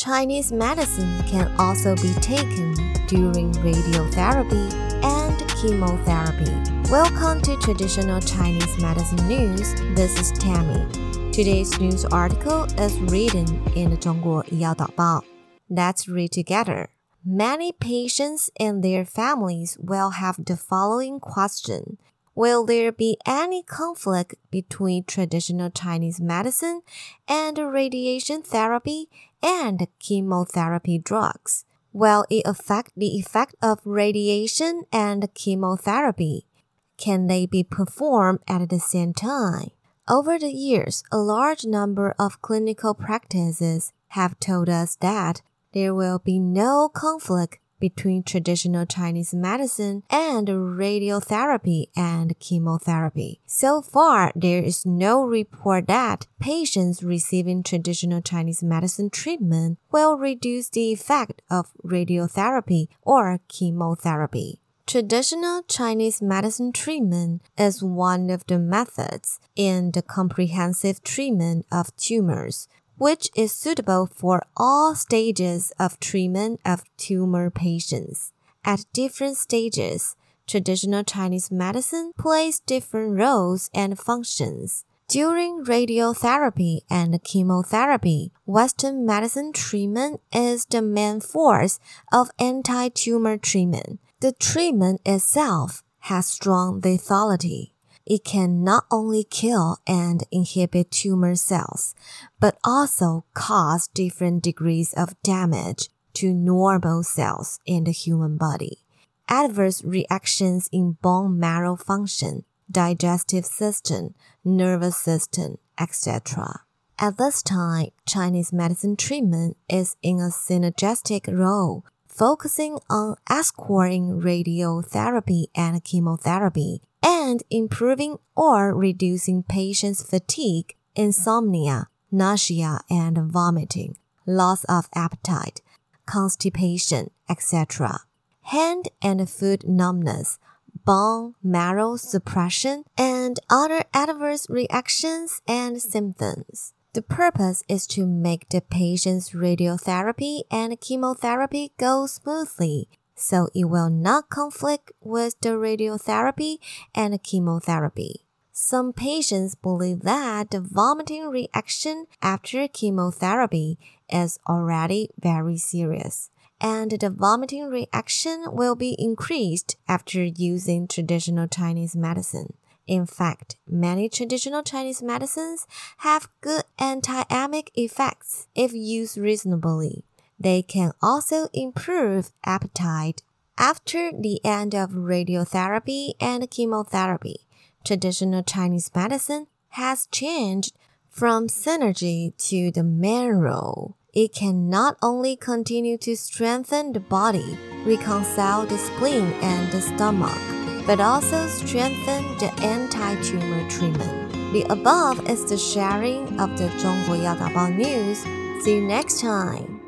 Chinese medicine can also be taken during radiotherapy and chemotherapy. Welcome to Traditional Chinese Medicine News. This is Tammy. Today's news article is written in the Zhongguo Yao. Let's read together. Many patients and their families will have the following question. Will there be any conflict between traditional Chinese medicine and radiation therapy and chemotherapy drugs? Will it affect the effect of radiation and chemotherapy? Can they be performed at the same time? Over the years, a large number of clinical practices have told us that there will be no conflict between traditional Chinese medicine and radiotherapy and chemotherapy. So far, there is no report that patients receiving traditional Chinese medicine treatment will reduce the effect of radiotherapy or chemotherapy. Traditional Chinese medicine treatment is one of the methods in the comprehensive treatment of tumors which is suitable for all stages of treatment of tumor patients. At different stages, traditional Chinese medicine plays different roles and functions. During radiotherapy and chemotherapy, Western medicine treatment is the main force of anti-tumor treatment. The treatment itself has strong lethality it can not only kill and inhibit tumor cells, but also cause different degrees of damage to normal cells in the human body. Adverse reactions in bone marrow function, digestive system, nervous system, etc. At this time, Chinese medicine treatment is in a synergistic role, focusing on escorting radiotherapy and chemotherapy and improving or reducing patients' fatigue, insomnia, nausea and vomiting, loss of appetite, constipation, etc. Hand and foot numbness, bone marrow suppression, and other adverse reactions and symptoms. The purpose is to make the patient's radiotherapy and chemotherapy go smoothly so it will not conflict with the radiotherapy and chemotherapy. Some patients believe that the vomiting reaction after chemotherapy is already very serious, and the vomiting reaction will be increased after using traditional Chinese medicine. In fact, many traditional Chinese medicines have good anti-emic effects if used reasonably. They can also improve appetite. After the end of radiotherapy and chemotherapy, traditional Chinese medicine has changed from synergy to the main role. It can not only continue to strengthen the body, reconcile the spleen and the stomach, but also strengthen the anti-tumor treatment. The above is the sharing of the Zhongguo Yadaobao news. See you next time.